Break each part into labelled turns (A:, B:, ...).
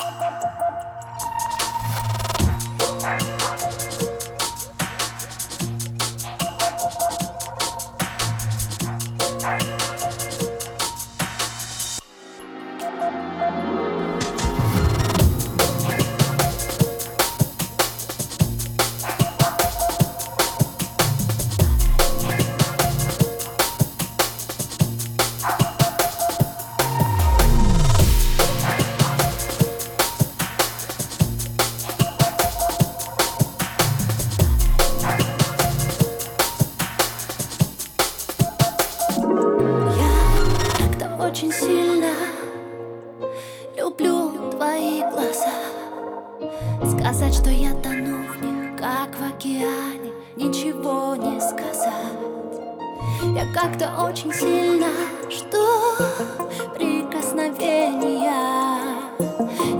A: Música очень сильно Люблю твои глаза. Сказать, что я тону в них, как в океане Ничего не сказать. Я как-то очень сильно жду прикосновения.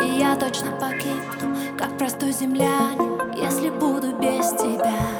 A: И я точно погибну, как простой землянин Если буду без тебя.